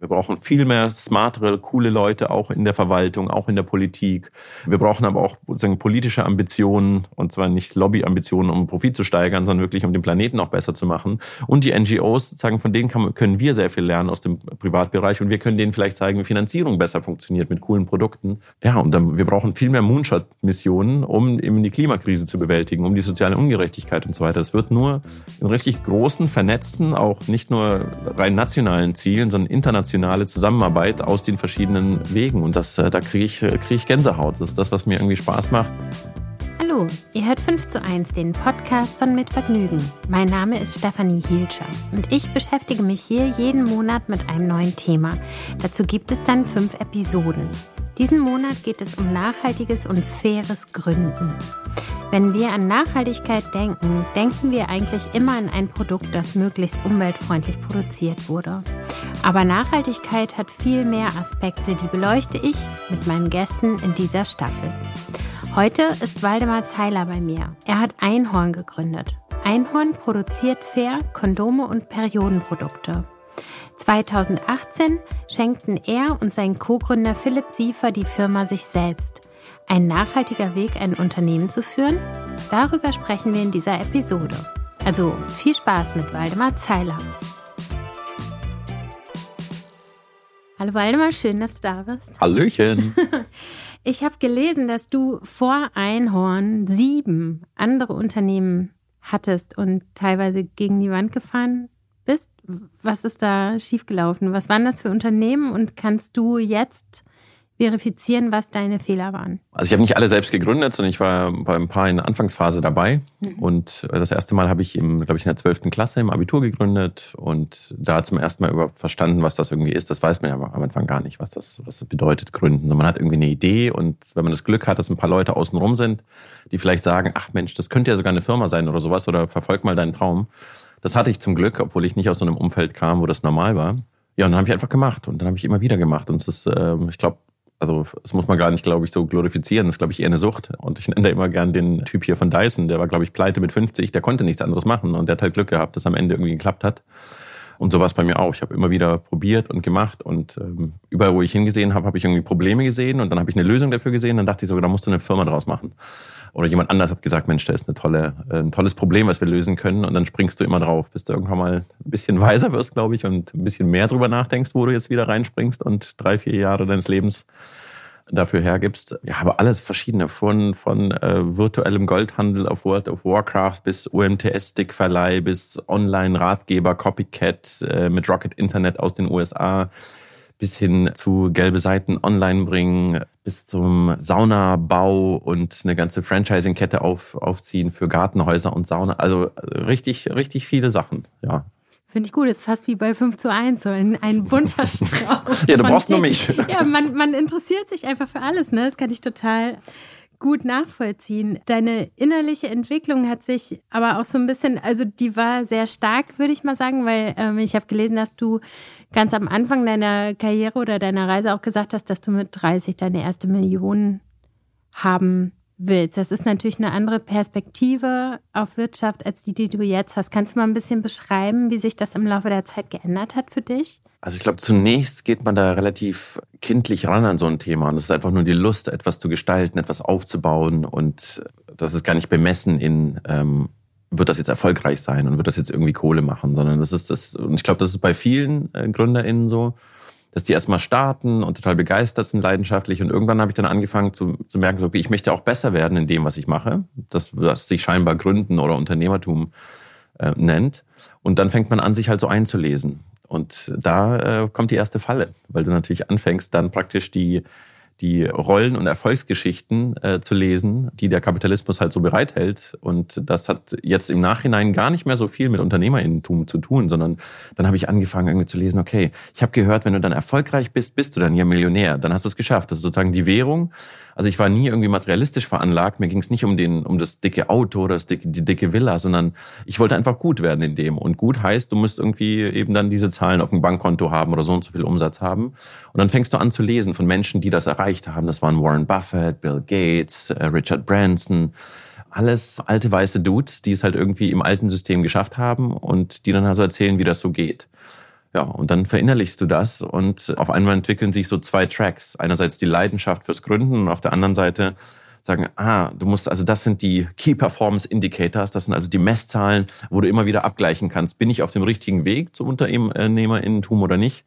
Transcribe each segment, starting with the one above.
Wir brauchen viel mehr smartere, coole Leute, auch in der Verwaltung, auch in der Politik. Wir brauchen aber auch sozusagen politische Ambitionen, und zwar nicht Lobbyambitionen, um Profit zu steigern, sondern wirklich, um den Planeten auch besser zu machen. Und die NGOs, sagen, von denen kann, können wir sehr viel lernen aus dem Privatbereich und wir können denen vielleicht zeigen, wie Finanzierung besser funktioniert mit coolen Produkten. Ja, und dann, wir brauchen viel mehr Moonshot-Missionen, um eben die Klimakrise zu bewältigen, um die soziale Ungerechtigkeit und so weiter. Es wird nur in richtig großen, vernetzten, auch nicht nur rein nationalen Zielen, sondern internationalen internationale Zusammenarbeit aus den verschiedenen Wegen. Und das, äh, da kriege ich, äh, krieg ich Gänsehaut. Das ist das, was mir irgendwie Spaß macht. Hallo, ihr hört 5 zu 1, den Podcast von Mit Vergnügen. Mein Name ist Stefanie Hielscher und ich beschäftige mich hier jeden Monat mit einem neuen Thema. Dazu gibt es dann fünf Episoden. Diesen Monat geht es um nachhaltiges und faires Gründen. Wenn wir an Nachhaltigkeit denken, denken wir eigentlich immer an ein Produkt, das möglichst umweltfreundlich produziert wurde. Aber Nachhaltigkeit hat viel mehr Aspekte, die beleuchte ich mit meinen Gästen in dieser Staffel. Heute ist Waldemar Zeiler bei mir. Er hat Einhorn gegründet. Einhorn produziert fair Kondome und Periodenprodukte. 2018 schenkten er und sein Co-Gründer Philipp Siefer die Firma sich selbst. Ein nachhaltiger Weg, ein Unternehmen zu führen? Darüber sprechen wir in dieser Episode. Also viel Spaß mit Waldemar Zeiler. Hallo Waldemar, schön, dass du da bist. Hallöchen. Ich habe gelesen, dass du vor Einhorn sieben andere Unternehmen hattest und teilweise gegen die Wand gefahren bist. Was ist da schiefgelaufen? Was waren das für Unternehmen und kannst du jetzt verifizieren, was deine Fehler waren? Also ich habe nicht alle selbst gegründet, sondern ich war bei ein paar in der Anfangsphase dabei. Mhm. Und äh, das erste Mal habe ich, im, glaube ich, in der 12. Klasse im Abitur gegründet und da zum ersten Mal überhaupt verstanden, was das irgendwie ist. Das weiß man ja am Anfang gar nicht, was das, was das bedeutet, gründen. Man hat irgendwie eine Idee und wenn man das Glück hat, dass ein paar Leute außenrum sind, die vielleicht sagen, ach Mensch, das könnte ja sogar eine Firma sein oder sowas oder verfolg mal deinen Traum. Das hatte ich zum Glück, obwohl ich nicht aus so einem Umfeld kam, wo das normal war. Ja, und dann habe ich einfach gemacht und dann habe ich immer wieder gemacht. Und es ist, äh, ich glaube, also das muss man gar nicht, glaube ich, so glorifizieren. Das ist, glaube ich, eher eine Sucht. Und ich nenne da immer gern den Typ hier von Dyson, der war, glaube ich, pleite mit 50, der konnte nichts anderes machen und der hat halt Glück gehabt, dass am Ende irgendwie geklappt hat. Und so war es bei mir auch. Ich habe immer wieder probiert und gemacht und ähm, überall, wo ich hingesehen habe, habe ich irgendwie Probleme gesehen und dann habe ich eine Lösung dafür gesehen. Dann dachte ich sogar, da musst du eine Firma draus machen. Oder jemand anders hat gesagt, Mensch, da ist eine tolle, äh, ein tolles Problem, was wir lösen können. Und dann springst du immer drauf, bis du irgendwann mal ein bisschen weiser wirst, glaube ich, und ein bisschen mehr drüber nachdenkst, wo du jetzt wieder reinspringst und drei, vier Jahre deines Lebens dafür hergibst. Ja, aber alles verschiedene, von, von äh, virtuellem Goldhandel auf World of Warcraft bis UMTS-Stickverleih bis Online-Ratgeber, Copycat äh, mit Rocket Internet aus den USA bis hin zu gelbe Seiten online bringen, bis zum Saunabau und eine ganze Franchising-Kette auf, aufziehen für Gartenhäuser und Sauna. Also richtig, richtig viele Sachen, ja. Finde ich gut, ist fast wie bei 5 zu 1, so ein, ein bunter Strauß. ja, du brauchst nur mich. Ja, man, man interessiert sich einfach für alles, ne? Das kann ich total gut nachvollziehen. Deine innerliche Entwicklung hat sich aber auch so ein bisschen, also die war sehr stark, würde ich mal sagen, weil ähm, ich habe gelesen, dass du ganz am Anfang deiner Karriere oder deiner Reise auch gesagt hast, dass du mit 30 deine erste Million haben willst. Das ist natürlich eine andere Perspektive auf Wirtschaft als die, die du jetzt hast. Kannst du mal ein bisschen beschreiben, wie sich das im Laufe der Zeit geändert hat für dich? Also ich glaube, zunächst geht man da relativ kindlich ran an so ein Thema. Und es ist einfach nur die Lust, etwas zu gestalten, etwas aufzubauen. Und das ist gar nicht bemessen in, ähm, wird das jetzt erfolgreich sein und wird das jetzt irgendwie Kohle machen, sondern das ist das, und ich glaube, das ist bei vielen äh, GründerInnen so dass die erstmal starten und total begeistert sind, leidenschaftlich. Und irgendwann habe ich dann angefangen zu, zu merken, okay, ich möchte auch besser werden in dem, was ich mache. Das, was sich scheinbar Gründen oder Unternehmertum äh, nennt. Und dann fängt man an, sich halt so einzulesen. Und da äh, kommt die erste Falle, weil du natürlich anfängst, dann praktisch die die Rollen- und Erfolgsgeschichten äh, zu lesen, die der Kapitalismus halt so bereithält. Und das hat jetzt im Nachhinein gar nicht mehr so viel mit Unternehmerinnentum zu tun, sondern dann habe ich angefangen irgendwie zu lesen, okay, ich habe gehört, wenn du dann erfolgreich bist, bist du dann ja Millionär. Dann hast du es geschafft. Das ist sozusagen die Währung also ich war nie irgendwie materialistisch veranlagt. Mir ging es nicht um den, um das dicke Auto oder das dicke, die dicke Villa, sondern ich wollte einfach gut werden in dem. Und gut heißt, du musst irgendwie eben dann diese Zahlen auf dem Bankkonto haben oder so und so viel Umsatz haben. Und dann fängst du an zu lesen von Menschen, die das erreicht haben. Das waren Warren Buffett, Bill Gates, äh, Richard Branson alles alte weiße Dudes, die es halt irgendwie im alten System geschafft haben und die dann also erzählen, wie das so geht. Ja, und dann verinnerlichst du das und auf einmal entwickeln sich so zwei Tracks. Einerseits die Leidenschaft fürs Gründen und auf der anderen Seite sagen, ah, du musst, also das sind die Key Performance Indicators, das sind also die Messzahlen, wo du immer wieder abgleichen kannst, bin ich auf dem richtigen Weg zum Unternehmerinnentum oder nicht?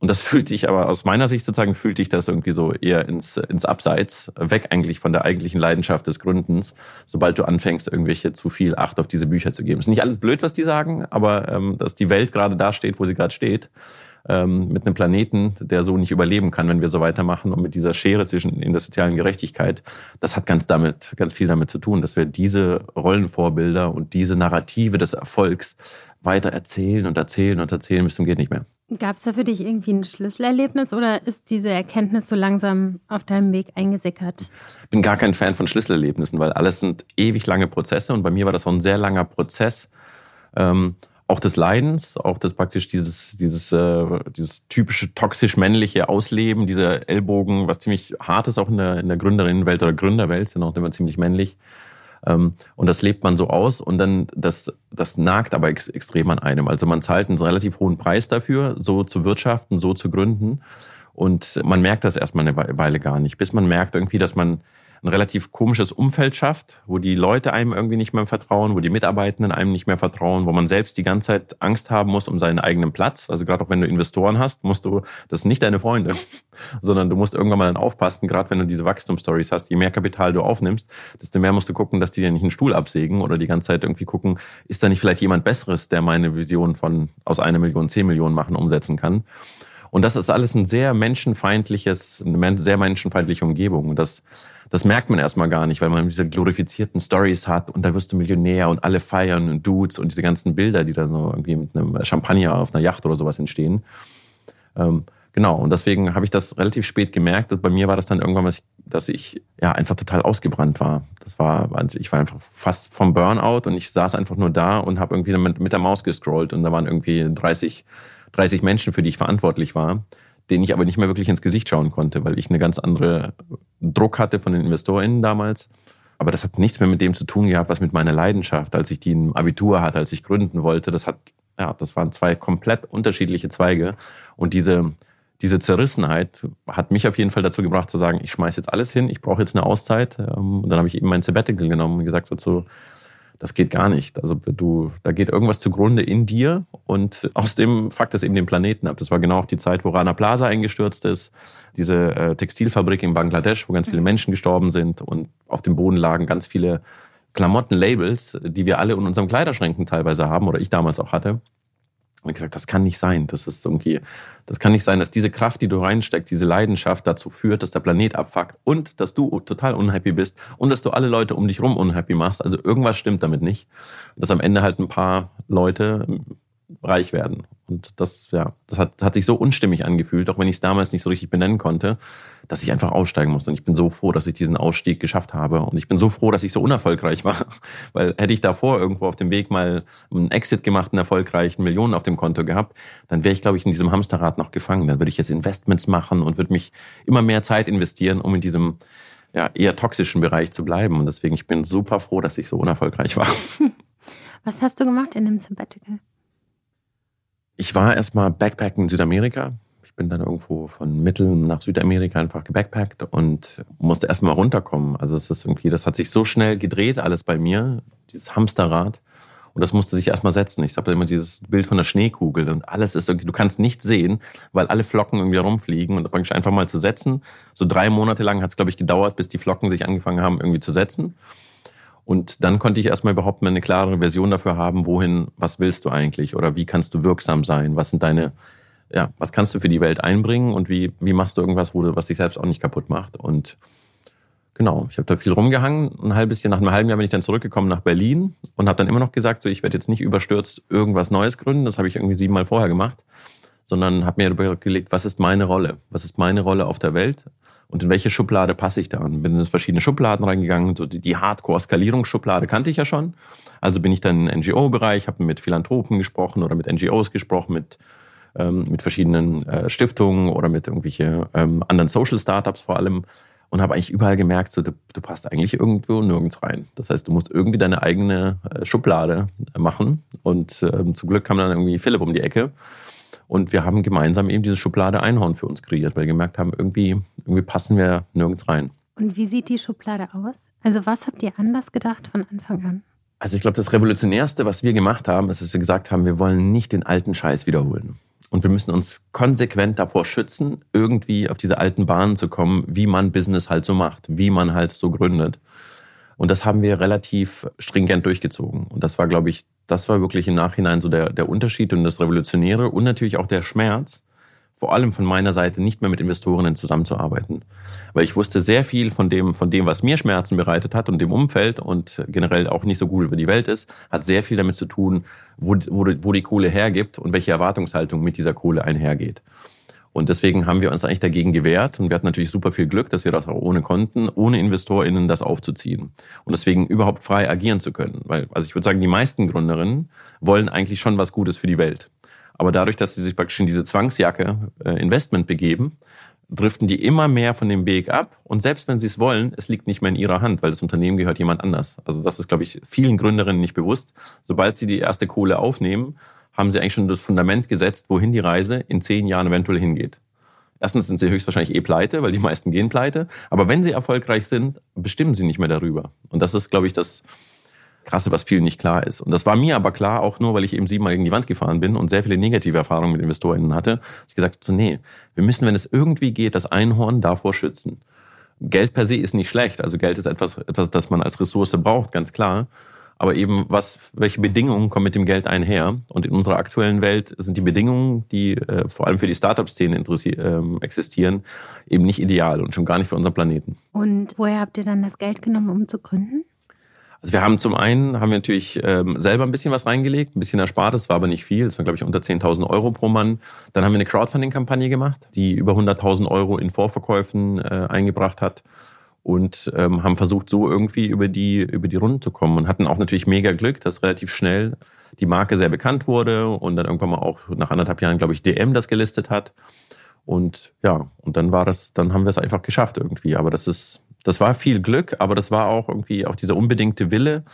Und das fühlt dich aber aus meiner Sicht sozusagen, fühlt dich das irgendwie so eher ins, ins Abseits, weg eigentlich von der eigentlichen Leidenschaft des Gründens, sobald du anfängst, irgendwelche zu viel Acht auf diese Bücher zu geben. Ist nicht alles blöd, was die sagen, aber ähm, dass die Welt gerade da steht, wo sie gerade steht, ähm, mit einem Planeten, der so nicht überleben kann, wenn wir so weitermachen und mit dieser Schere zwischen in der sozialen Gerechtigkeit, das hat ganz damit, ganz viel damit zu tun, dass wir diese Rollenvorbilder und diese Narrative des Erfolgs weiter erzählen und erzählen und erzählen bis zum geht nicht mehr. Gab es da für dich irgendwie ein Schlüsselerlebnis oder ist diese Erkenntnis so langsam auf deinem Weg eingesickert? Ich bin gar kein Fan von Schlüsselerlebnissen, weil alles sind ewig lange Prozesse und bei mir war das auch ein sehr langer Prozess. Ähm, auch des Leidens, auch das praktisch dieses, dieses, äh, dieses typische toxisch-männliche Ausleben, dieser Ellbogen, was ziemlich hart ist auch in der, in der Gründerinnenwelt oder Gründerwelt, sind auch immer ziemlich männlich. Ähm, und das lebt man so aus und dann, das, das nagt aber ex extrem an einem. Also man zahlt einen relativ hohen Preis dafür, so zu wirtschaften, so zu gründen. Und man merkt das erstmal eine Weile gar nicht, bis man merkt irgendwie, dass man ein relativ komisches Umfeld schafft, wo die Leute einem irgendwie nicht mehr vertrauen, wo die Mitarbeitenden einem nicht mehr vertrauen, wo man selbst die ganze Zeit Angst haben muss um seinen eigenen Platz. Also gerade auch wenn du Investoren hast, musst du, das sind nicht deine Freunde, sondern du musst irgendwann mal dann aufpassen, gerade wenn du diese Wachstumsstories hast, je mehr Kapital du aufnimmst, desto mehr musst du gucken, dass die dir nicht einen Stuhl absägen oder die ganze Zeit irgendwie gucken, ist da nicht vielleicht jemand Besseres, der meine Vision von aus einer Million zehn Millionen machen umsetzen kann. Und das ist alles ein sehr menschenfeindliches, eine sehr menschenfeindliche Umgebung. Und das das merkt man erstmal gar nicht, weil man diese glorifizierten Stories hat und da wirst du Millionär und alle feiern und Dudes und diese ganzen Bilder, die da so irgendwie mit einem Champagner auf einer Yacht oder sowas entstehen. Ähm, genau, und deswegen habe ich das relativ spät gemerkt. Bei mir war das dann irgendwann, dass ich ja einfach total ausgebrannt war. Das war, also ich war einfach fast vom Burnout und ich saß einfach nur da und habe irgendwie mit, mit der Maus gescrollt und da waren irgendwie 30, 30 Menschen, für die ich verantwortlich war den ich aber nicht mehr wirklich ins Gesicht schauen konnte, weil ich eine ganz andere Druck hatte von den InvestorInnen damals. Aber das hat nichts mehr mit dem zu tun gehabt, was mit meiner Leidenschaft, als ich die im Abitur hatte, als ich gründen wollte. Das hat, ja, das waren zwei komplett unterschiedliche Zweige. Und diese, diese Zerrissenheit hat mich auf jeden Fall dazu gebracht zu sagen, ich schmeiß jetzt alles hin, ich brauche jetzt eine Auszeit. Ähm, und dann habe ich eben mein Sabbatical genommen und gesagt so das geht gar nicht. Also du, da geht irgendwas zugrunde in dir und aus dem Fakt es eben den Planeten ab. Das war genau auch die Zeit, wo Rana Plaza eingestürzt ist, diese äh, Textilfabrik in Bangladesch, wo ganz viele Menschen gestorben sind und auf dem Boden lagen ganz viele Klamottenlabels, die wir alle in unseren Kleiderschränken teilweise haben oder ich damals auch hatte. Und gesagt, das kann nicht sein. Das ist irgendwie, das kann nicht sein, dass diese Kraft, die du reinsteckst, diese Leidenschaft dazu führt, dass der Planet abfuckt und dass du total unhappy bist und dass du alle Leute um dich rum unhappy machst. Also irgendwas stimmt damit nicht. Dass am Ende halt ein paar Leute reich werden. Und das, ja, das hat, hat sich so unstimmig angefühlt, auch wenn ich es damals nicht so richtig benennen konnte, dass ich einfach aussteigen musste. Und ich bin so froh, dass ich diesen Ausstieg geschafft habe. Und ich bin so froh, dass ich so unerfolgreich war. Weil hätte ich davor irgendwo auf dem Weg mal einen Exit gemacht, einen erfolgreichen Millionen auf dem Konto gehabt, dann wäre ich, glaube ich, in diesem Hamsterrad noch gefangen. Dann würde ich jetzt Investments machen und würde mich immer mehr Zeit investieren, um in diesem ja, eher toxischen Bereich zu bleiben. Und deswegen, ich bin super froh, dass ich so unerfolgreich war. Was hast du gemacht in dem Sabbatical? Ich war erstmal Backpacken in Südamerika. Ich bin dann irgendwo von Mittel nach Südamerika einfach gebackpackt und musste erstmal runterkommen. Also es ist irgendwie, das hat sich so schnell gedreht, alles bei mir, dieses Hamsterrad. Und das musste sich erstmal setzen. Ich habe immer dieses Bild von der Schneekugel und alles ist irgendwie, du kannst nichts sehen, weil alle Flocken irgendwie rumfliegen und praktisch einfach mal zu setzen. So drei Monate lang hat es, glaube ich, gedauert, bis die Flocken sich angefangen haben, irgendwie zu setzen. Und dann konnte ich erstmal überhaupt mal eine klare Version dafür haben, wohin, was willst du eigentlich oder wie kannst du wirksam sein? Was sind deine, ja, was kannst du für die Welt einbringen und wie, wie machst du irgendwas, wo du, was dich selbst auch nicht kaputt macht? Und genau, ich habe da viel rumgehangen. Ein halbes Jahr, nach einem halben Jahr bin ich dann zurückgekommen nach Berlin und habe dann immer noch gesagt, so ich werde jetzt nicht überstürzt irgendwas Neues gründen. Das habe ich irgendwie siebenmal vorher gemacht, sondern habe mir überlegt, was ist meine Rolle? Was ist meine Rolle auf der Welt? Und in welche Schublade passe ich da? Und bin in verschiedene Schubladen reingegangen. So die, Hardcore-Skalierungsschublade kannte ich ja schon. Also bin ich dann im NGO-Bereich, habe mit Philanthropen gesprochen oder mit NGOs gesprochen, mit, ähm, mit verschiedenen äh, Stiftungen oder mit irgendwelche ähm, anderen Social-Startups vor allem und habe eigentlich überall gemerkt, so, du, du, passt eigentlich irgendwo nirgends rein. Das heißt, du musst irgendwie deine eigene äh, Schublade äh, machen. Und ähm, zum Glück kam dann irgendwie Philipp um die Ecke Und wir haben gemeinsam eben diese Schublade Einhorn für uns kreiert, weil wir gemerkt haben, irgendwie, irgendwie passen wir nirgends rein. Und wie sieht die Schublade aus? Also was habt ihr anders gedacht von Anfang an? Also ich glaube, das Revolutionärste, was wir gemacht haben, ist, dass wir gesagt haben, wir wollen nicht den alten Scheiß wiederholen. Und wir müssen uns konsequent davor schützen, irgendwie auf diese alten Bahnen zu kommen, wie man Business halt so macht, wie man halt so gründet. Und das haben wir relativ stringent durchgezogen. Und das war, glaube ich, das war wirklich im Nachhinein so der, der Unterschied und das Revolutionäre und natürlich auch der Schmerz, vor allem von meiner Seite nicht mehr mit Investorinnen zusammenzuarbeiten. Weil ich wusste sehr viel von dem, von dem, was mir Schmerzen bereitet hat und dem Umfeld und generell auch nicht so gut über die Welt ist, hat sehr viel damit zu tun, wo, wo, wo die Kohle hergibt und welche Erwartungshaltung mit dieser Kohle einhergeht. Und deswegen haben wir uns eigentlich dagegen gewehrt. Und wir hatten natürlich super viel Glück, dass wir das auch ohne konnten, ohne InvestorInnen das aufzuziehen. Und deswegen überhaupt frei agieren zu können. Weil, also ich würde sagen, die meisten Gründerinnen wollen eigentlich schon was Gutes für die Welt. Aber dadurch, dass sie sich praktisch in diese Zwangsjacke äh, Investment begeben, driften die immer mehr von dem Weg ab. Und selbst wenn sie es wollen, es liegt nicht mehr in ihrer Hand, weil das Unternehmen gehört jemand anders. Also das ist, glaube ich, vielen Gründerinnen nicht bewusst. Sobald sie die erste Kohle aufnehmen, haben sie eigentlich schon das Fundament gesetzt, wohin die Reise in zehn Jahren eventuell hingeht. Erstens sind sie höchstwahrscheinlich eh pleite, weil die meisten gehen pleite. Aber wenn sie erfolgreich sind, bestimmen sie nicht mehr darüber. Und das ist, glaube ich, das Krasse, was vielen nicht klar ist. Und das war mir aber klar, auch nur, weil ich eben siebenmal gegen die Wand gefahren bin und sehr viele negative Erfahrungen mit InvestorInnen hatte. Ich gesagt habe, so, nee, wir müssen, wenn es irgendwie geht, das Einhorn davor schützen. Geld per se ist nicht schlecht. Also Geld ist etwas, etwas, das man als Ressource braucht, ganz klar aber eben was, welche Bedingungen kommen mit dem Geld einher? Und in unserer aktuellen Welt sind die Bedingungen, die äh, vor allem für die Startup-Szene äh, existieren, eben nicht ideal und schon gar nicht für unseren Planeten. Und woher habt ihr dann das Geld genommen, um zu gründen? Also wir haben zum einen, haben wir natürlich ähm, selber ein bisschen was reingelegt, ein bisschen erspart, das war aber nicht viel, das war glaube ich unter 10.000 Euro pro Mann. Dann haben wir eine Crowdfunding-Kampagne gemacht, die über 100.000 Euro in Vorverkäufen äh, eingebracht hat und ähm, haben versucht, so irgendwie über die, über die Runden zu kommen und hatten auch natürlich mega Glück, dass relativ schnell die Marke sehr bekannt wurde und dann irgendwann mal auch nach anderthalb Jahren, glaube ich, DM das gelistet hat. Und ja, und dann war das, dann haben wir es einfach geschafft irgendwie. Aber das ist, das war viel Glück, aber das war auch irgendwie auch dieser unbedingte Wille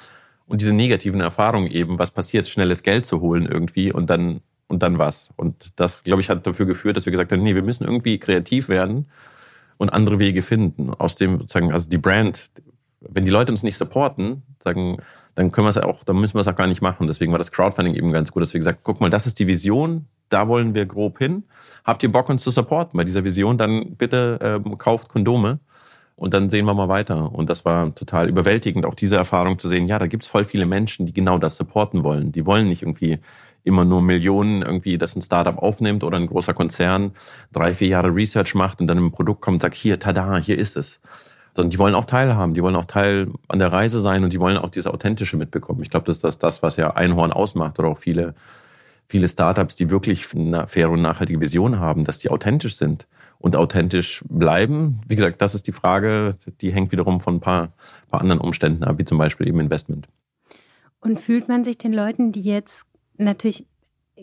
und diese negativen Erfahrungen eben, was passiert, schnelles Geld zu holen irgendwie und dann, und dann was. Und das, glaube ich, hat dafür geführt, dass wir gesagt haben, nee, wir müssen irgendwie kreativ werden und andere Wege finden. Aus dem sozusagen, also die Brand, wenn die Leute uns nicht supporten, sagen, dann können wir es auch, dann müssen wir es auch gar nicht machen. Deswegen war das Crowdfunding eben ganz gut, dass wir gesagt, guck mal, das ist die Vision, da wollen wir grob hin. Habt ihr Bock, uns zu supporten bei dieser Vision? Dann bitte ähm, kauft Kondome und dann sehen wir mal weiter. Und das war total überwältigend, auch diese Erfahrung zu sehen, ja, da gibt's voll viele Menschen, die genau das supporten wollen. Die wollen nicht irgendwie immer nur Millionen irgendwie, dass ein Startup aufnimmt oder ein großer Konzern drei, vier Jahre Research macht und dann ein Produkt kommt und sagt, hier, tada, hier ist es. Sondern die wollen auch teilhaben, die wollen auch Teil an der Reise sein und die wollen auch dieses Authentische mitbekommen. Ich glaube, das ist das, das, was ja Einhorn ausmacht oder auch viele, viele Startups, die wirklich eine faire und nachhaltige Vision haben, dass die authentisch sind und authentisch bleiben. Wie gesagt, das ist die Frage, die hängt wiederum von ein paar, paar anderen Umständen ab, wie zum Beispiel eben Investment. Und fühlt man sich den Leuten, die jetzt natürlich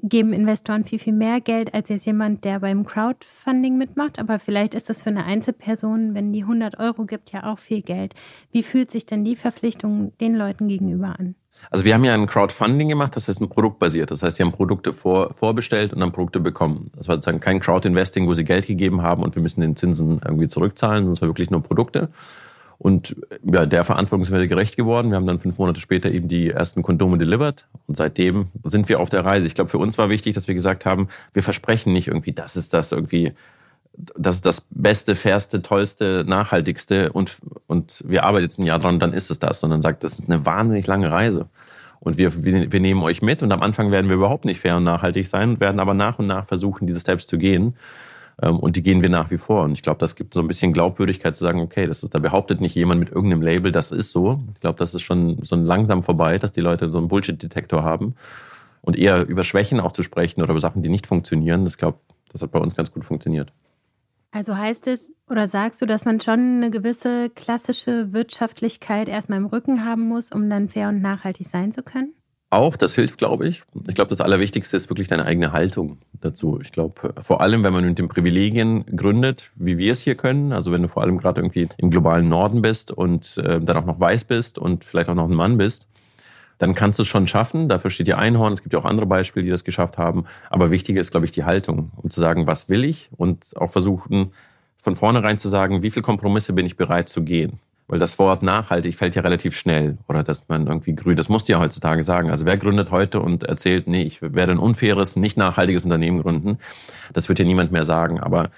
geben Investoren viel, viel mehr Geld als jetzt jemand, der beim Crowdfunding mitmacht. Aber vielleicht ist das für eine Einzelperson, wenn die 100 Euro gibt, ja auch viel Geld. Wie fühlt sich denn die Verpflichtung den Leuten gegenüber an? Also wir haben ja ein Crowdfunding gemacht, das heißt ein produktbasiert. Das heißt, sie haben Produkte vor, vorbestellt und dann Produkte bekommen. Das war sozusagen kein Crowdinvesting, wo sie Geld gegeben haben und wir müssen den Zinsen irgendwie zurückzahlen, sondern es war wirklich nur Produkte. Und ja, der Verantwortung sind wir gerecht geworden. Wir haben dann fünf Monate später eben die ersten Kondome delivered. Und seitdem sind wir auf der Reise. Ich glaube, für uns war wichtig, dass wir gesagt haben, wir versprechen nicht irgendwie, das ist das irgendwie, das ist das Beste, Fairste, Tollste, Nachhaltigste und, und wir arbeiten jetzt ein Jahr dran, dann ist es das. Sondern sagt, das ist eine wahnsinnig lange Reise. Und wir, wir, nehmen euch mit und am Anfang werden wir überhaupt nicht fair und nachhaltig sein und werden aber nach und nach versuchen, diese Steps zu gehen. Ähm, und die gehen wir nach wie vor. Und ich glaube, das gibt so ein bisschen Glaubwürdigkeit zu sagen, okay, das ist, da behauptet nicht jemand mit irgendeinem Label, das ist so. Ich glaube, das ist schon so langsam vorbei, dass die Leute so einen Bullshit-Detektor haben. Und eher über Schwächen auch zu sprechen oder über Sachen, die nicht funktionieren, das glaube, das hat bei uns ganz gut funktioniert. Also heißt es oder sagst du, dass man schon eine gewisse klassische Wirtschaftlichkeit erstmal im Rücken haben muss, um dann fair und nachhaltig sein zu können? Auch, das hilft, glaube ich. Ich glaube, das Allerwichtigste ist wirklich deine eigene Haltung dazu. Ich glaube, vor allem, wenn man mit den Privilegien gründet, wie wir es hier können, also wenn du vor allem gerade irgendwie im globalen Norden bist und äh, dann auch noch weiß bist und vielleicht auch noch ein Mann bist, dann kannst du es schon schaffen. Dafür steht ja Einhorn. Es gibt ja auch andere Beispiele, die das geschafft haben. Aber wichtiger ist, glaube ich, die Haltung, um zu sagen, was will ich und auch versuchen, von vornherein zu sagen, wie viele Kompromisse bin ich bereit zu gehen. Weil das Wort nachhaltig fällt ja relativ schnell. Oder dass man irgendwie grün, das musst du ja heutzutage sagen. Also wer gründet heute und erzählt, nee, ich werde ein unfaires, nicht nachhaltiges Unternehmen gründen, das wird ja niemand mehr sagen. Aber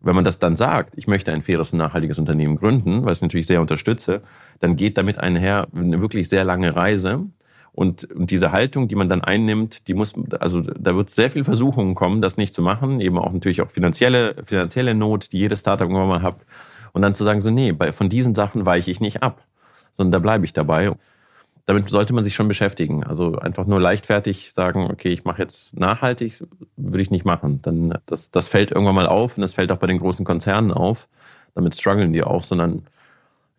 wenn man das dann sagt, ich möchte ein faires und nachhaltiges Unternehmen gründen, was ich natürlich sehr unterstütze, dann geht damit einher eine wirklich sehr lange Reise. Und, und diese Haltung, die man dann einnimmt, die muss, also da wird sehr viel Versuchungen kommen, das nicht zu machen. Eben auch natürlich auch finanzielle, finanzielle Not, die jedes Startup irgendwann mal hat. Und dann zu sagen, so, nee, bei, von diesen Sachen weiche ich nicht ab, sondern da bleibe ich dabei. Damit sollte man sich schon beschäftigen. Also einfach nur leichtfertig sagen, okay, ich mache jetzt nachhaltig, würde ich nicht machen. Dann das, das fällt irgendwann mal auf und das fällt auch bei den großen Konzernen auf. Damit strugglen die auch, sondern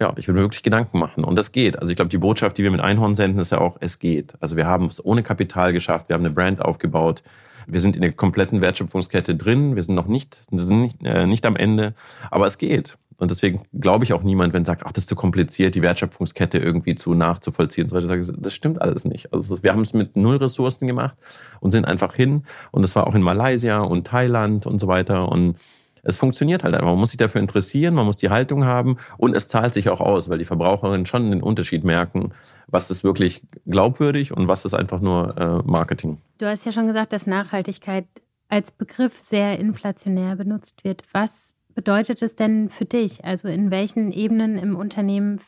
ja, ich würde mir wirklich Gedanken machen. Und das geht. Also ich glaube, die Botschaft, die wir mit Einhorn senden, ist ja auch, es geht. Also wir haben es ohne Kapital geschafft, wir haben eine Brand aufgebaut, wir sind in der kompletten Wertschöpfungskette drin, wir sind noch nicht, wir sind nicht, äh, nicht am Ende, aber es geht. Und deswegen glaube ich auch niemand, wenn sagt, ach, das ist zu kompliziert, die Wertschöpfungskette irgendwie zu nachzuvollziehen. So weiter. Das stimmt alles nicht. Also wir haben es mit null Ressourcen gemacht und sind einfach hin. Und es war auch in Malaysia und Thailand und so weiter. Und es funktioniert halt einfach. Man muss sich dafür interessieren, man muss die Haltung haben und es zahlt sich auch aus, weil die Verbraucherinnen schon den Unterschied merken, was ist wirklich glaubwürdig und was ist einfach nur äh, Marketing. Du hast ja schon gesagt, dass Nachhaltigkeit als Begriff sehr inflationär benutzt wird. Was bedeutet es denn für dich? Also in welchen Ebenen im Unternehmen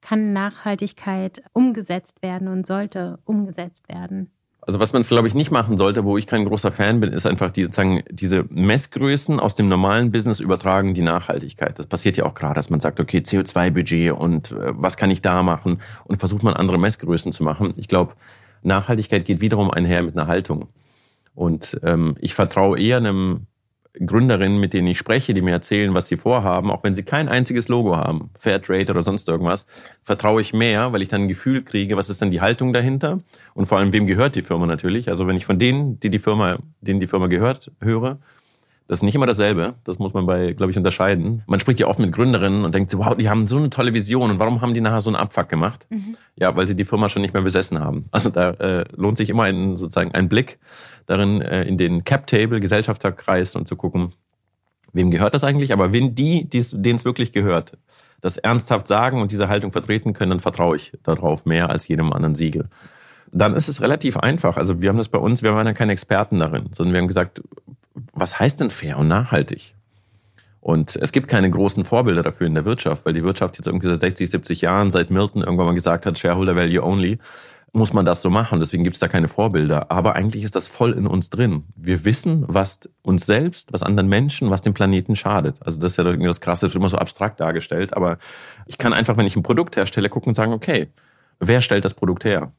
kann Nachhaltigkeit umgesetzt werden und sollte umgesetzt werden? Also was man, glaube ich, nicht machen sollte, wo ich kein großer Fan bin, ist einfach die, sozusagen, diese Messgrößen aus dem normalen Business übertragen, die Nachhaltigkeit. Das passiert ja auch gerade, dass man sagt, okay, CO2-Budget und äh, was kann ich da machen? Und versucht man andere Messgrößen zu machen. Ich glaube, Nachhaltigkeit geht wiederum einher mit einer Haltung. Und ähm, ich vertraue eher einem Gründerinnen, mit denen ich spreche, die mir erzählen, was sie vorhaben, auch wenn sie kein einziges Logo haben, Fairtrade oder sonst irgendwas, vertraue ich mehr, weil ich dann ein Gefühl kriege, was ist denn die Haltung dahinter und vor allem, wem gehört die Firma natürlich. Also wenn ich von denen, die die Firma, denen die Firma gehört, höre, das ist nicht immer dasselbe. Das muss man bei, glaube ich, unterscheiden. Man spricht ja oft mit Gründerinnen und denkt, wow, die haben so eine tolle Vision und warum haben die nachher so einen Abfuck gemacht? Mhm. Ja, weil sie die Firma schon nicht mehr besessen haben. Also da äh, lohnt sich immer ein, sozusagen ein Blick darin, äh, in den Cap-Table, Gesellschafterkreis und zu gucken, wem gehört das eigentlich? Aber wenn die, denen es wirklich gehört, das ernsthaft sagen und diese Haltung vertreten können, dann vertraue ich darauf mehr als jedem anderen Siegel dann ist es relativ einfach. Also wir haben das bei uns, wir waren ja keine Experten darin, sondern wir haben gesagt, was heißt denn fair und nachhaltig? Und es gibt keine großen Vorbilder dafür in der Wirtschaft, weil die Wirtschaft jetzt irgendwie seit 60, 70 Jahren, seit Milton irgendwann mal gesagt hat, Shareholder Value Only, muss man das so machen. Deswegen gibt es da keine Vorbilder. Aber eigentlich ist das voll in uns drin. Wir wissen, was uns selbst, was anderen Menschen, was dem Planeten schadet. Also das ist ja irgendwie das Krasse, das wird immer so abstrakt dargestellt. Aber ich kann einfach, wenn ich ein Produkt herstelle, gucken und sagen, okay, wer stellt das Produkt her?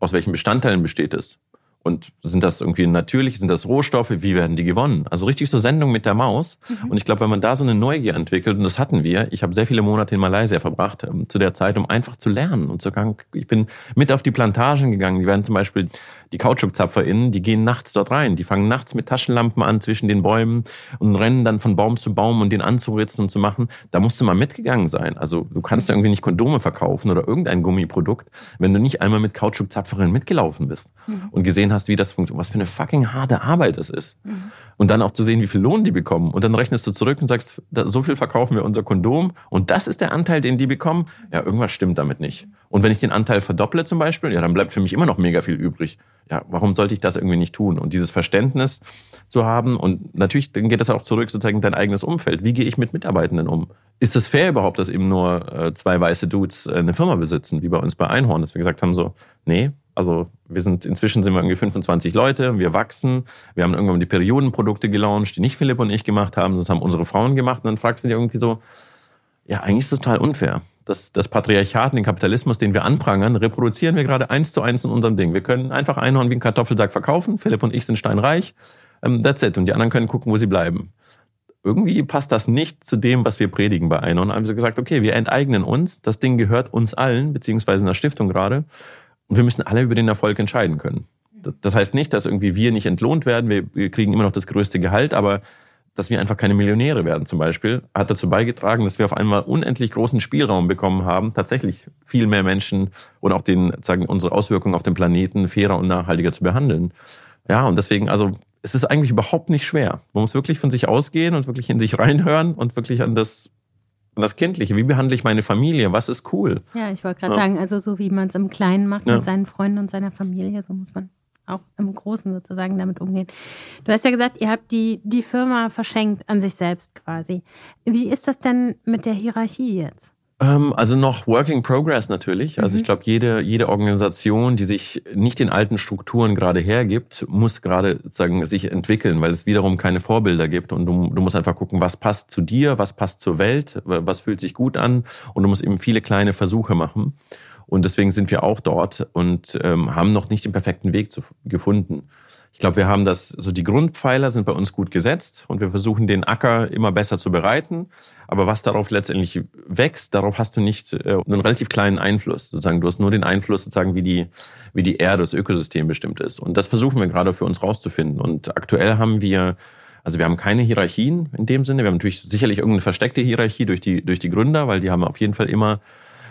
Aus welchen Bestandteilen besteht es? Und sind das irgendwie natürlich, sind das Rohstoffe, wie werden die gewonnen? Also richtig so Sendung mit der Maus. Mhm. Und ich glaube, wenn man da so eine Neugier entwickelt, und das hatten wir, ich habe sehr viele Monate in Malaysia verbracht ähm, zu der Zeit, um einfach zu lernen und zu sagen, ich bin mit auf die Plantagen gegangen. Die werden zum Beispiel die KautschukzapferInnen, die gehen nachts dort rein. Die fangen nachts mit Taschenlampen an zwischen den Bäumen und rennen dann von Baum zu Baum und den anzuritzen und zu machen. Da musst du mal mitgegangen sein. Also du kannst irgendwie nicht Kondome verkaufen oder irgendein Gummiprodukt, wenn du nicht einmal mit Kautschukzapferinnen mitgelaufen bist mhm. und gesehen hast, wie das funktioniert. Was für eine fucking harte Arbeit das ist. Mhm. Und dann auch zu sehen, wie viel Lohn die bekommen. Und dann rechnest du zurück und sagst, so viel verkaufen wir unser Kondom und das ist der Anteil, den die bekommen. Ja, irgendwas stimmt damit nicht. Und wenn ich den Anteil verdopple zum Beispiel, ja, dann bleibt für mich immer noch mega viel übrig ja, warum sollte ich das irgendwie nicht tun? Und dieses Verständnis zu haben und natürlich dann geht das auch zurück sozusagen in dein eigenes Umfeld. Wie gehe ich mit Mitarbeitenden um? Ist es fair überhaupt, dass eben nur äh, zwei weiße Dudes äh, eine Firma besitzen, wie bei uns bei Einhorn, dass wir gesagt haben so, nee, also wir sind inzwischen sind wir irgendwie 25 Leute, wir wachsen, wir haben irgendwann die Periodenprodukte gelauncht, die nicht Philipp und ich gemacht haben, das haben unsere Frauen gemacht und dann fragst du dir irgendwie so, ja, eigentlich ist das total unfair das, das Patriarchat, den Kapitalismus, den wir anprangern, reproduzieren wir gerade eins zu eins in unserem Ding. Wir können einfach Einhorn wie ein Kartoffelsack verkaufen. Philipp und ich sind steinreich. Um, that's it. Und die anderen können gucken, wo sie bleiben. Irgendwie passt das nicht zu dem, was wir predigen bei Einhorn. Haben sie gesagt, okay, wir enteignen uns. Das Ding gehört uns allen, beziehungsweise einer Stiftung gerade. Und wir müssen alle über den Erfolg entscheiden können. Das heißt nicht, dass irgendwie wir nicht entlohnt werden. Wir kriegen immer noch das größte Gehalt, aber dass wir einfach keine Millionäre werden zum Beispiel, hat dazu beigetragen, dass wir auf einmal unendlich großen Spielraum bekommen haben, tatsächlich viel mehr Menschen und auch den, sagen, unsere Auswirkungen auf den Planeten fairer und nachhaltiger zu behandeln. Ja, und deswegen, also es ist eigentlich überhaupt nicht schwer. Man muss wirklich von sich ausgehen und wirklich in sich reinhören und wirklich an das, an das Kindliche. Wie behandle ich meine Familie? Was ist cool? Ja, ich wollte gerade ja. sagen, also so wie man es im Kleinen macht ja. mit seinen Freunden und seiner Familie, so muss man auch im Großen sozusagen damit umgehen. Du hast ja gesagt, ihr habt die, die Firma verschenkt an sich selbst quasi. Wie ist das denn mit der Hierarchie jetzt? Ähm, also noch Working Progress natürlich. Also mhm. ich glaube, jede, jede Organisation, die sich nicht den alten Strukturen gerade hergibt, muss gerade sagen, sich entwickeln, weil es wiederum keine Vorbilder gibt. Und du, du musst einfach gucken, was passt zu dir, was passt zur Welt, was fühlt sich gut an. Und du musst eben viele kleine Versuche machen. Und deswegen sind wir auch dort und ähm, haben noch nicht den perfekten Weg zu, gefunden. Ich glaube, wir haben das, so die Grundpfeiler sind bei uns gut gesetzt und wir versuchen den Acker immer besser zu bereiten. Aber was darauf letztendlich wächst, darauf hast du nicht äh, einen relativ kleinen Einfluss. Sozusagen, du hast nur den Einfluss, sozusagen, wie die, wie die Erde, das Ökosystem bestimmt ist. Und das versuchen wir gerade für uns rauszufinden. Und aktuell haben wir also wir haben keine Hierarchien in dem Sinne. Wir haben natürlich sicherlich irgendeine versteckte Hierarchie durch die, durch die Gründer, weil die haben auf jeden Fall immer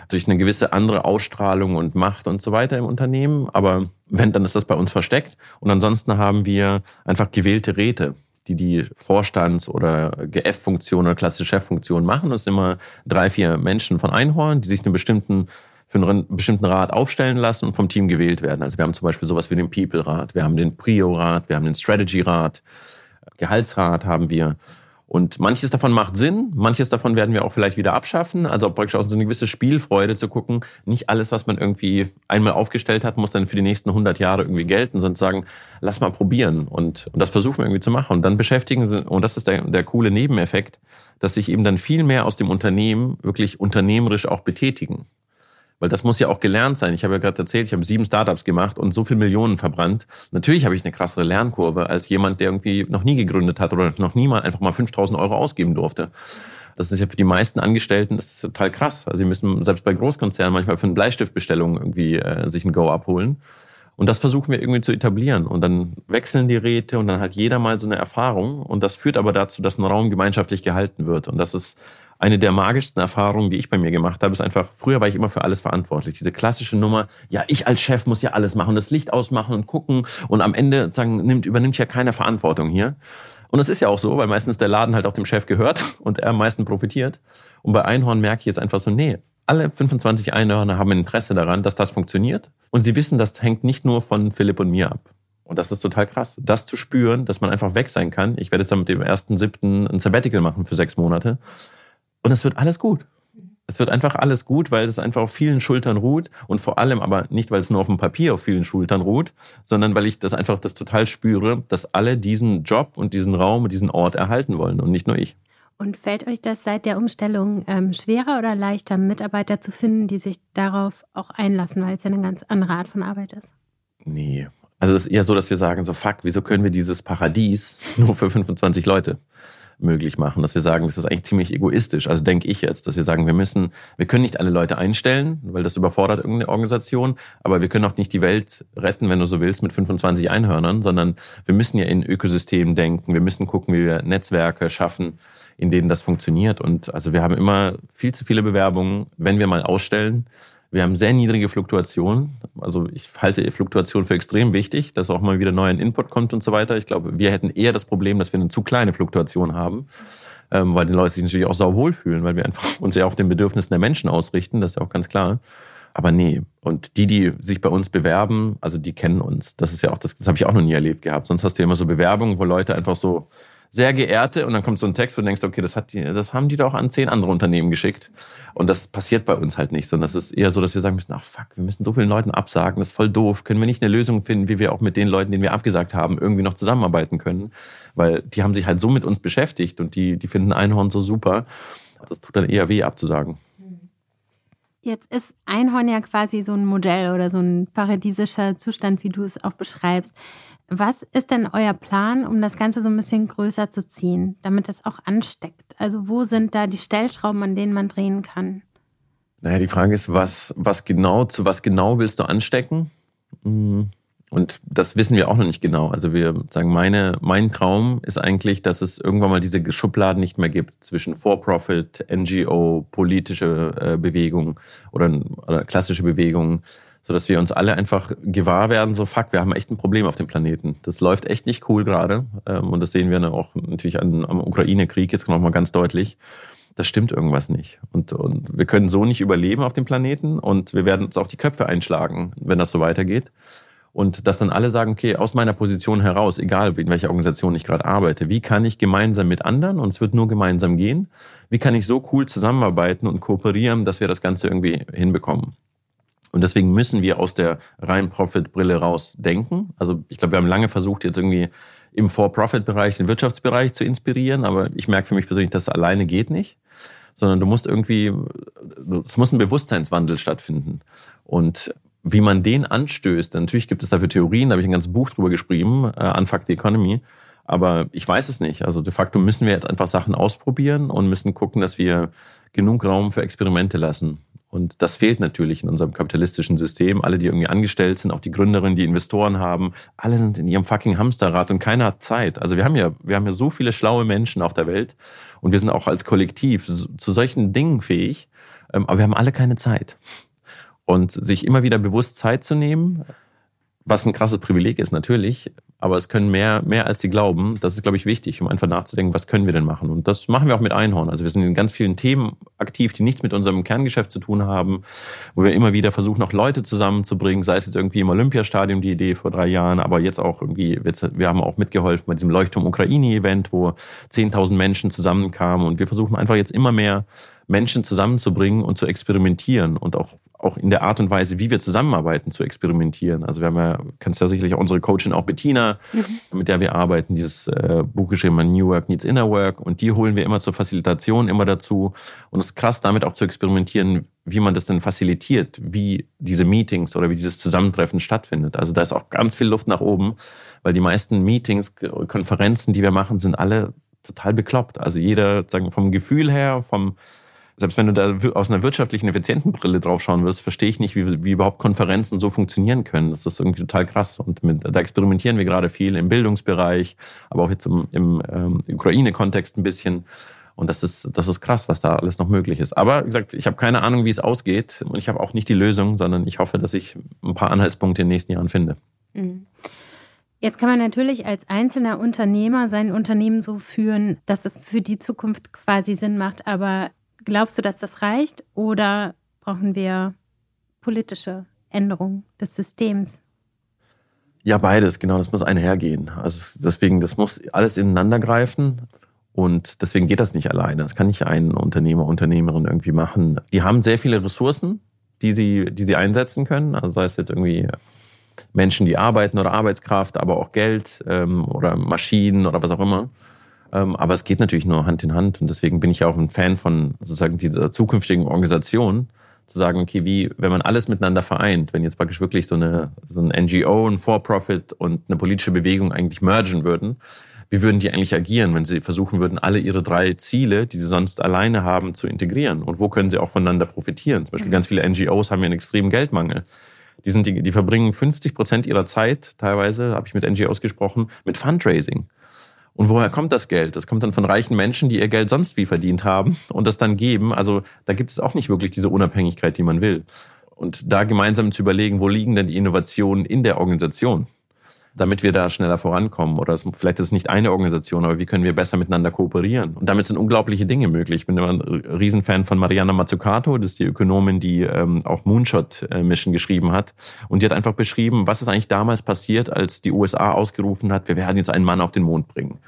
durch eine gewisse andere Ausstrahlung und Macht und so weiter im Unternehmen. Aber wenn, dann ist das bei uns versteckt. Und ansonsten haben wir einfach gewählte Räte, die die Vorstands- oder GF-Funktion oder klassische Cheffunktion machen. Das sind immer drei, vier Menschen von Einhorn, die sich einen bestimmten für einen bestimmten Rat aufstellen lassen und vom Team gewählt werden. Also wir haben zum Beispiel sowas wie den People-Rat, wir haben den Prio-Rat, wir haben den Strategy-Rat, Gehaltsrat haben wir. Und manches davon macht Sinn, manches davon werden wir auch vielleicht wieder abschaffen. Also praktisch auch so eine gewisse Spielfreude zu gucken. Nicht alles, was man irgendwie einmal aufgestellt hat, muss dann für die nächsten 100 Jahre irgendwie gelten, sondern sagen, lass mal probieren. Und, und das versuchen wir irgendwie zu machen. Und dann beschäftigen sie, und das ist der, der coole Nebeneffekt, dass sich eben dann viel mehr aus dem Unternehmen wirklich unternehmerisch auch betätigen. Weil das muss ja auch gelernt sein. Ich habe ja gerade erzählt, ich habe sieben Startups gemacht und so viel Millionen verbrannt. Natürlich habe ich eine krassere Lernkurve als jemand, der irgendwie noch nie gegründet hat oder noch nie mal einfach mal 5000 Euro ausgeben durfte. Das ist ja für die meisten Angestellten das ist total krass. Also sie müssen selbst bei Großkonzernen manchmal für eine Bleistiftbestellung irgendwie äh, sich ein Go abholen. Und das versuchen wir irgendwie zu etablieren. Und dann wechseln die Räte und dann hat jeder mal so eine Erfahrung. Und das führt aber dazu, dass ein Raum gemeinschaftlich gehalten wird. Und das ist eine der magischsten Erfahrungen, die ich bei mir gemacht habe, ist einfach, früher war ich immer für alles verantwortlich. Diese klassische Nummer, ja, ich als Chef muss ja alles machen, das Licht ausmachen und gucken und am Ende sagen, nimmt, übernimmt ja keine Verantwortung hier. Und es ist ja auch so, weil meistens der Laden halt auch dem Chef gehört und er am meisten profitiert. Und bei Einhorn merke ich jetzt einfach so, nee, alle 25 Einhörner haben ein Interesse daran, dass das funktioniert. Und sie wissen, das hängt nicht nur von Philipp und mir ab. Und das ist total krass, das zu spüren, dass man einfach weg sein kann. Ich werde jetzt mit dem ersten siebten ein Sabbatical machen für sechs Monate. Und es wird alles gut. Es wird einfach alles gut, weil es einfach auf vielen Schultern ruht und vor allem aber nicht, weil es nur auf dem Papier auf vielen Schultern ruht, sondern weil ich das einfach das total spüre, dass alle diesen Job und diesen Raum und diesen Ort erhalten wollen und nicht nur ich. Und fällt euch das seit der Umstellung ähm, schwerer oder leichter, Mitarbeiter zu finden, die sich darauf auch einlassen, weil es ja eine ganz andere Art von Arbeit ist? Nee. Also es ist eher so, dass wir sagen, so fuck, wieso können wir dieses Paradies nur für 25 Leute? Möglich machen, dass wir sagen, das ist eigentlich ziemlich egoistisch. Also denke ich jetzt, dass wir sagen, wir müssen, wir können nicht alle Leute einstellen, weil das überfordert irgendeine Organisation, aber wir können auch nicht die Welt retten, wenn du so willst, mit 25 Einhörnern, sondern wir müssen ja in Ökosystemen denken, wir müssen gucken, wie wir Netzwerke schaffen, in denen das funktioniert. Und also wir haben immer viel zu viele Bewerbungen, wenn wir mal ausstellen, wir haben sehr niedrige Fluktuationen. Also ich halte Fluktuation für extrem wichtig, dass auch mal wieder neuer Input kommt und so weiter. Ich glaube, wir hätten eher das Problem, dass wir eine zu kleine Fluktuation haben, ähm, weil die Leute sich natürlich auch sau wohlfühlen, weil wir einfach uns ja auch den Bedürfnissen der Menschen ausrichten. Das ist ja auch ganz klar. Aber nee. Und die, die sich bei uns bewerben, also die kennen uns. Das ist ja auch, das, das habe ich auch noch nie erlebt gehabt. Sonst hast du ja immer so Bewerbungen, wo Leute einfach so sehr geehrte, und dann kommt so ein Text, wo du denkst, okay, das, hat die, das haben die doch an zehn andere Unternehmen geschickt. Und das passiert bei uns halt nicht, sondern es ist eher so, dass wir sagen müssen, ach fuck, wir müssen so vielen Leuten absagen, das ist voll doof. Können wir nicht eine Lösung finden, wie wir auch mit den Leuten, denen wir abgesagt haben, irgendwie noch zusammenarbeiten können? Weil die haben sich halt so mit uns beschäftigt und die, die finden Einhorn so super. Das tut dann eher weh abzusagen. Jetzt ist Einhorn ja quasi so ein Modell oder so ein paradiesischer Zustand, wie du es auch beschreibst. Was ist denn euer Plan, um das Ganze so ein bisschen größer zu ziehen, damit es auch ansteckt? Also wo sind da die Stellschrauben, an denen man drehen kann? Naja, die Frage ist, was, was genau, zu was genau willst du anstecken? Hm. Und das wissen wir auch noch nicht genau. Also wir sagen, meine, mein Traum ist eigentlich, dass es irgendwann mal diese Schubladen nicht mehr gibt zwischen For-Profit, NGO, politische äh, Bewegung oder, oder klassische Bewegungen, sodass wir uns alle einfach gewahr werden, so fuck, wir haben echt ein Problem auf dem Planeten. Das läuft echt nicht cool gerade. Ähm, und das sehen wir auch natürlich am Ukraine-Krieg jetzt nochmal ganz deutlich das stimmt irgendwas nicht. Und, und wir können so nicht überleben auf dem Planeten und wir werden uns auch die Köpfe einschlagen, wenn das so weitergeht. Und dass dann alle sagen, okay, aus meiner Position heraus, egal in welcher Organisation ich gerade arbeite, wie kann ich gemeinsam mit anderen, und es wird nur gemeinsam gehen, wie kann ich so cool zusammenarbeiten und kooperieren, dass wir das Ganze irgendwie hinbekommen. Und deswegen müssen wir aus der rein Profit-Brille raus denken. Also ich glaube, wir haben lange versucht, jetzt irgendwie im For-Profit-Bereich den Wirtschaftsbereich zu inspirieren, aber ich merke für mich persönlich, das alleine geht nicht, sondern du musst irgendwie, es muss ein Bewusstseinswandel stattfinden. Und wie man den anstößt, natürlich gibt es dafür Theorien, da habe ich ein ganzes Buch drüber geschrieben, äh, Unfuck the Economy, aber ich weiß es nicht. Also de facto müssen wir jetzt einfach Sachen ausprobieren und müssen gucken, dass wir genug Raum für Experimente lassen. Und das fehlt natürlich in unserem kapitalistischen System. Alle, die irgendwie angestellt sind, auch die Gründerinnen, die Investoren haben, alle sind in ihrem fucking Hamsterrad und keiner hat Zeit. Also wir haben ja, wir haben ja so viele schlaue Menschen auf der Welt und wir sind auch als Kollektiv zu solchen Dingen fähig, ähm, aber wir haben alle keine Zeit. Und sich immer wieder bewusst Zeit zu nehmen, was ein krasses Privileg ist natürlich, aber es können mehr, mehr als sie glauben. Das ist, glaube ich, wichtig, um einfach nachzudenken, was können wir denn machen? Und das machen wir auch mit Einhorn. Also wir sind in ganz vielen Themen aktiv, die nichts mit unserem Kerngeschäft zu tun haben, wo wir immer wieder versuchen, auch Leute zusammenzubringen, sei es jetzt irgendwie im Olympiastadion die Idee vor drei Jahren, aber jetzt auch irgendwie, wir haben auch mitgeholfen bei diesem Leuchtturm Ukraine-Event, wo 10.000 Menschen zusammenkamen und wir versuchen einfach jetzt immer mehr Menschen zusammenzubringen und zu experimentieren und auch auch in der Art und Weise, wie wir zusammenarbeiten, zu experimentieren. Also wir haben ja, kannst ja sicherlich auch unsere Coachin auch Bettina, mhm. mit der wir arbeiten, dieses äh, Buch geschrieben, New Work Needs Inner Work und die holen wir immer zur Facilitation immer dazu und es ist krass, damit auch zu experimentieren, wie man das denn facilitiert, wie diese Meetings oder wie dieses Zusammentreffen stattfindet. Also da ist auch ganz viel Luft nach oben, weil die meisten Meetings, Konferenzen, die wir machen, sind alle total bekloppt. Also jeder, sagen vom Gefühl her, vom selbst wenn du da aus einer wirtschaftlichen, effizienten Brille draufschauen wirst, verstehe ich nicht, wie, wie überhaupt Konferenzen so funktionieren können. Das ist irgendwie total krass. Und mit, da experimentieren wir gerade viel im Bildungsbereich, aber auch jetzt im, im ähm, Ukraine-Kontext ein bisschen. Und das ist, das ist krass, was da alles noch möglich ist. Aber wie gesagt, ich habe keine Ahnung, wie es ausgeht. Und ich habe auch nicht die Lösung, sondern ich hoffe, dass ich ein paar Anhaltspunkte in den nächsten Jahren finde. Mhm. Jetzt kann man natürlich als einzelner Unternehmer sein Unternehmen so führen, dass es für die Zukunft quasi Sinn macht. Aber Glaubst du, dass das reicht oder brauchen wir politische Änderungen des Systems? Ja, beides, genau, das muss einhergehen. Also deswegen, das muss alles ineinander greifen. Und deswegen geht das nicht alleine. Das kann nicht ein Unternehmer, Unternehmerin irgendwie machen. Die haben sehr viele Ressourcen, die sie, die sie einsetzen können. Also sei es jetzt irgendwie Menschen, die arbeiten oder Arbeitskraft, aber auch Geld ähm, oder Maschinen oder was auch immer. Ähm, aber es geht natürlich nur Hand in Hand und deswegen bin ich ja auch ein Fan von sozusagen dieser zukünftigen Organisation, zu sagen, okay, wie, wenn man alles miteinander vereint, wenn jetzt praktisch wirklich so eine, so ein NGO, ein For-Profit und eine politische Bewegung eigentlich mergen würden, wie würden die eigentlich agieren, wenn sie versuchen würden, alle ihre drei Ziele, die sie sonst alleine haben, zu integrieren? Und wo können sie auch voneinander profitieren? Zum Beispiel mhm. ganz viele NGOs haben ja einen extremen Geldmangel. Die, sind die, die verbringen 50 Prozent ihrer Zeit, teilweise, habe ich mit NGOs gesprochen, mit Fundraising. Und woher kommt das Geld? Das kommt dann von reichen Menschen, die ihr Geld sonst wie verdient haben und das dann geben. Also da gibt es auch nicht wirklich diese Unabhängigkeit, die man will. Und da gemeinsam zu überlegen, wo liegen denn die Innovationen in der Organisation? Damit wir da schneller vorankommen. Oder es, vielleicht ist es nicht eine Organisation, aber wie können wir besser miteinander kooperieren? Und damit sind unglaubliche Dinge möglich. Ich bin immer ein Riesenfan von Mariana Mazzucato, das ist die Ökonomin, die ähm, auch Moonshot äh, Mission geschrieben hat. Und die hat einfach beschrieben, was ist eigentlich damals passiert, als die USA ausgerufen hat, wir werden jetzt einen Mann auf den Mond bringen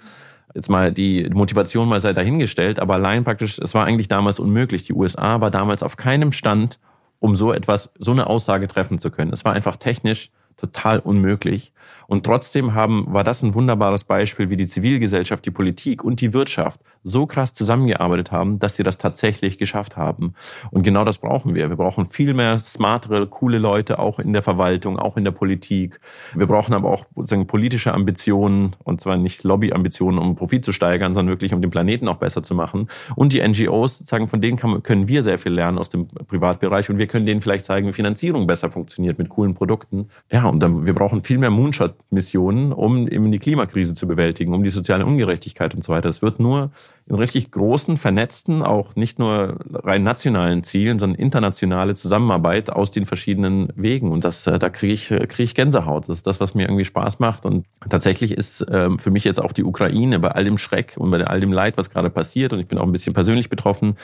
jetzt mal die Motivation mal sei dahingestellt, aber allein praktisch, es war eigentlich damals unmöglich. Die USA war damals auf keinem Stand, um so etwas, so eine Aussage treffen zu können. Es war einfach technisch total unmöglich. Und trotzdem haben, war das ein wunderbares Beispiel, wie die Zivilgesellschaft, die Politik und die Wirtschaft so krass zusammengearbeitet haben, dass sie das tatsächlich geschafft haben. Und genau das brauchen wir. Wir brauchen viel mehr smartere, coole Leute, auch in der Verwaltung, auch in der Politik. Wir brauchen aber auch sozusagen politische Ambitionen, und zwar nicht Lobbyambitionen, um Profit zu steigern, sondern wirklich, um den Planeten auch besser zu machen. Und die NGOs, sagen, von denen kann, können wir sehr viel lernen aus dem Privatbereich und wir können denen vielleicht zeigen, wie Finanzierung besser funktioniert mit coolen Produkten. Ja, und dann, wir brauchen viel mehr Moonshot-Missionen, um eben die Klimakrise zu bewältigen, um die soziale Ungerechtigkeit und so weiter. Es wird nur in richtig großen, vernetzten, auch nicht nur rein nationalen Zielen, sondern internationale Zusammenarbeit aus den verschiedenen Wegen. Und das, äh, da kriege ich, kriege ich Gänsehaut. Das ist das, was mir irgendwie Spaß macht. Und tatsächlich ist ähm, für mich jetzt auch die Ukraine bei all dem Schreck und bei all dem Leid, was gerade passiert, und ich bin auch ein bisschen persönlich betroffen,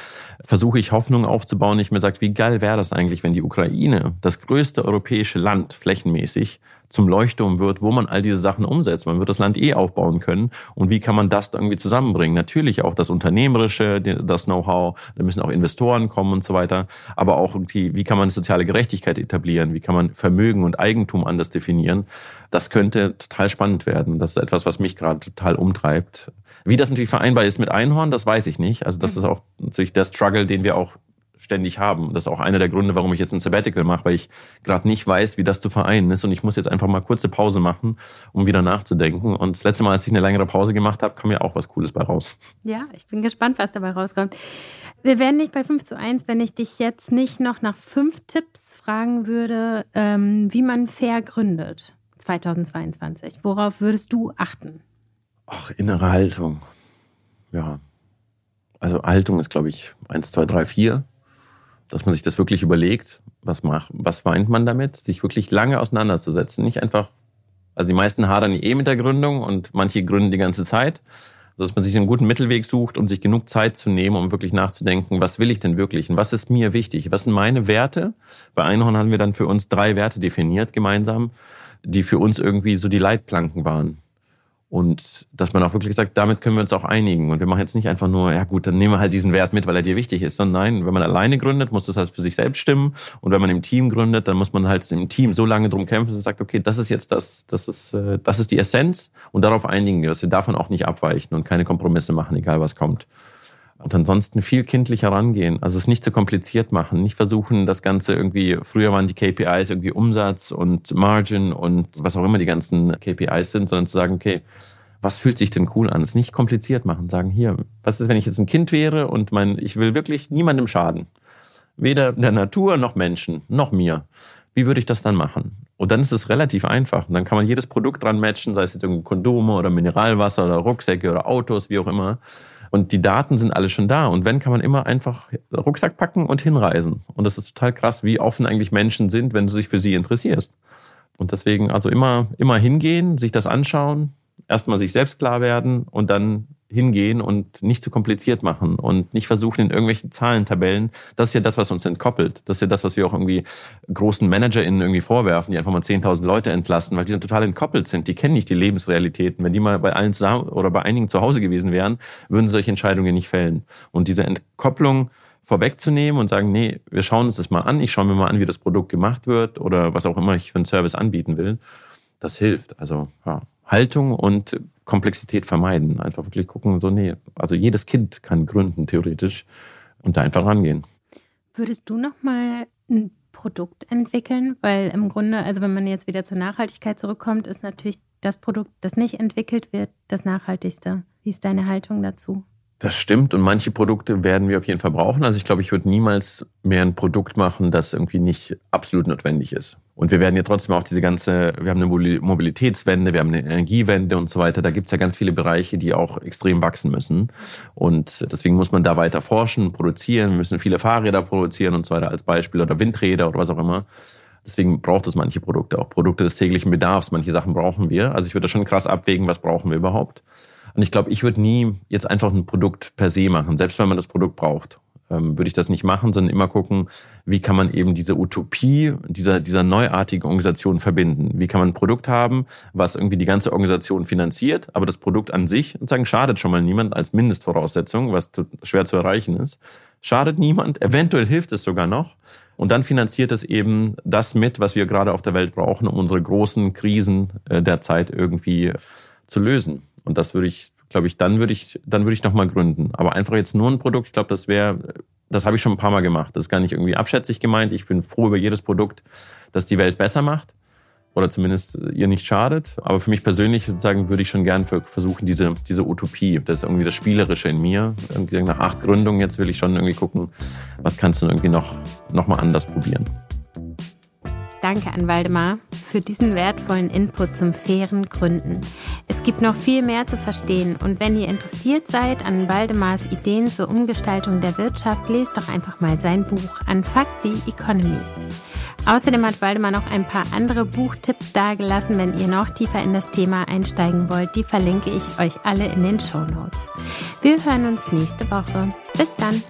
versuche ich Hoffnung aufzubauen. Ich mir sage, wie geil wäre das eigentlich, wenn die Ukraine, das größte europäische Land, flächenmäßig, zum Leuchtturm wird, wo man all diese Sachen umsetzt. Man wird das Land eh aufbauen können. Und wie kann man das irgendwie zusammenbringen? Natürlich auch das Unternehmerische, das Know-how, da müssen auch Investoren kommen und so weiter. Aber auch irgendwie, wie kann man soziale Gerechtigkeit etablieren? Wie kann man Vermögen und Eigentum anders definieren? Das könnte total spannend werden. Das ist etwas, was mich gerade total umtreibt. Wie das natürlich vereinbar ist mit Einhorn, das weiß ich nicht. Also das ist auch natürlich der Struggle, den wir auch ständig haben. Das ist auch einer der Gründe, warum ich jetzt ein Sabbatical mache, weil ich gerade nicht weiß, wie das zu vereinen ist. Und ich muss jetzt einfach mal kurze Pause machen, um wieder nachzudenken. Und das letzte Mal, als ich eine längere Pause gemacht habe, kam ja auch was Cooles bei raus. Ja, ich bin gespannt, was dabei rauskommt. Wir wären nicht bei 5 zu 1, wenn ich dich jetzt nicht noch nach fünf Tipps fragen würde, ähm, wie man fair gründet 2022. Worauf würdest du achten? Ach, innere Haltung. Ja. Also Haltung ist, glaube ich, 1, 2, 3, 4 dass man sich das wirklich überlegt, was macht, was meint man damit, sich wirklich lange auseinanderzusetzen, nicht einfach, also die meisten hadern eh mit der Gründung und manche gründen die ganze Zeit, dass man sich einen guten Mittelweg sucht und sich genug Zeit zu nehmen, um wirklich nachzudenken, was will ich denn wirklich und was ist mir wichtig, was sind meine Werte. Bei Einhorn haben wir dann für uns drei Werte definiert gemeinsam, die für uns irgendwie so die Leitplanken waren. Und dass man auch wirklich sagt, damit können wir uns auch einigen. Und wir machen jetzt nicht einfach nur, ja gut, dann nehmen wir halt diesen Wert mit, weil er dir wichtig ist. Sondern nein, wenn man alleine gründet, muss das halt für sich selbst stimmen. Und wenn man im Team gründet, dann muss man halt im Team so lange drum kämpfen und sagt, okay, das ist jetzt das, das ist, äh, das ist die Essenz. Und darauf einigen wir, dass wir davon auch nicht abweichen und keine Kompromisse machen, egal was kommt. Und ansonsten viel kindlicher rangehen. Also es nicht zu kompliziert machen. Nicht versuchen, das Ganze irgendwie, früher waren die KPIs irgendwie Umsatz und Margin und was auch immer die ganzen KPIs sind, sondern zu sagen, okay, was fühlt sich denn cool an? Es nicht kompliziert machen. Sagen, hier, was ist, wenn ich jetzt ein Kind wäre und mein, ich will wirklich niemandem schaden? Weder der Natur noch Menschen, noch mir. Wie würde ich das dann machen? Und dann ist es relativ einfach. Und dann kann man jedes Produkt dran matchen, sei es jetzt irgendwie Kondome oder Mineralwasser oder Rucksäcke oder Autos, wie auch immer. Und die Daten sind alle schon da. Und wenn, kann man immer einfach Rucksack packen und hinreisen. Und das ist total krass, wie offen eigentlich Menschen sind, wenn du dich für sie interessierst. Und deswegen also immer, immer hingehen, sich das anschauen, erstmal sich selbst klar werden und dann hingehen und nicht zu kompliziert machen und nicht versuchen in irgendwelchen Zahlentabellen. Das ist ja das, was uns entkoppelt. Das ist ja das, was wir auch irgendwie großen ManagerInnen irgendwie vorwerfen, die einfach mal 10.000 Leute entlassen, weil die sind total entkoppelt sind. Die kennen nicht die Lebensrealitäten. Wenn die mal bei allen zusammen oder bei einigen zu Hause gewesen wären, würden sie solche Entscheidungen nicht fällen. Und diese Entkopplung vorwegzunehmen und sagen, nee, wir schauen uns das mal an. Ich schaue mir mal an, wie das Produkt gemacht wird oder was auch immer ich für einen Service anbieten will. Das hilft. Also, ja. Haltung und Komplexität vermeiden. Einfach wirklich gucken, so, nee, also jedes Kind kann gründen, theoretisch, und da einfach rangehen. Würdest du nochmal ein Produkt entwickeln? Weil im Grunde, also wenn man jetzt wieder zur Nachhaltigkeit zurückkommt, ist natürlich das Produkt, das nicht entwickelt wird, das nachhaltigste. Wie ist deine Haltung dazu? Das stimmt und manche Produkte werden wir auf jeden Fall brauchen. Also ich glaube, ich würde niemals mehr ein Produkt machen, das irgendwie nicht absolut notwendig ist. Und wir werden ja trotzdem auch diese ganze, wir haben eine Mobilitätswende, wir haben eine Energiewende und so weiter. Da gibt es ja ganz viele Bereiche, die auch extrem wachsen müssen. Und deswegen muss man da weiter forschen, produzieren. Wir müssen viele Fahrräder produzieren und so weiter als Beispiel oder Windräder oder was auch immer. Deswegen braucht es manche Produkte, auch Produkte des täglichen Bedarfs. Manche Sachen brauchen wir. Also ich würde da schon krass abwägen, was brauchen wir überhaupt. Und ich glaube, ich würde nie jetzt einfach ein Produkt per se machen, selbst wenn man das Produkt braucht. Ähm, würde ich das nicht machen, sondern immer gucken, wie kann man eben diese Utopie dieser, dieser neuartigen Organisation verbinden? Wie kann man ein Produkt haben, was irgendwie die ganze Organisation finanziert, aber das Produkt an sich sozusagen schadet schon mal niemand als Mindestvoraussetzung, was schwer zu erreichen ist. Schadet niemand, eventuell hilft es sogar noch. Und dann finanziert es eben das mit, was wir gerade auf der Welt brauchen, um unsere großen Krisen äh, der Zeit irgendwie zu lösen. Und das würde ich, glaube ich, dann würde ich, dann würde ich nochmal gründen. Aber einfach jetzt nur ein Produkt, ich glaube, das wäre, das habe ich schon ein paar Mal gemacht. Das ist gar nicht irgendwie abschätzig gemeint. Ich bin froh über jedes Produkt, das die Welt besser macht oder zumindest ihr nicht schadet. Aber für mich persönlich sozusagen würde ich schon gern versuchen, diese, diese Utopie, das ist irgendwie das Spielerische in mir. Nach acht Gründungen jetzt will ich schon irgendwie gucken, was kannst du irgendwie noch, noch mal anders probieren. Danke an Waldemar für diesen wertvollen Input zum fairen Gründen. Es gibt noch viel mehr zu verstehen und wenn ihr interessiert seid an Waldemars Ideen zur Umgestaltung der Wirtschaft, lest doch einfach mal sein Buch Unfuck the Economy. Außerdem hat Waldemar noch ein paar andere Buchtipps dargelassen, wenn ihr noch tiefer in das Thema einsteigen wollt. Die verlinke ich euch alle in den Show Notes. Wir hören uns nächste Woche. Bis dann.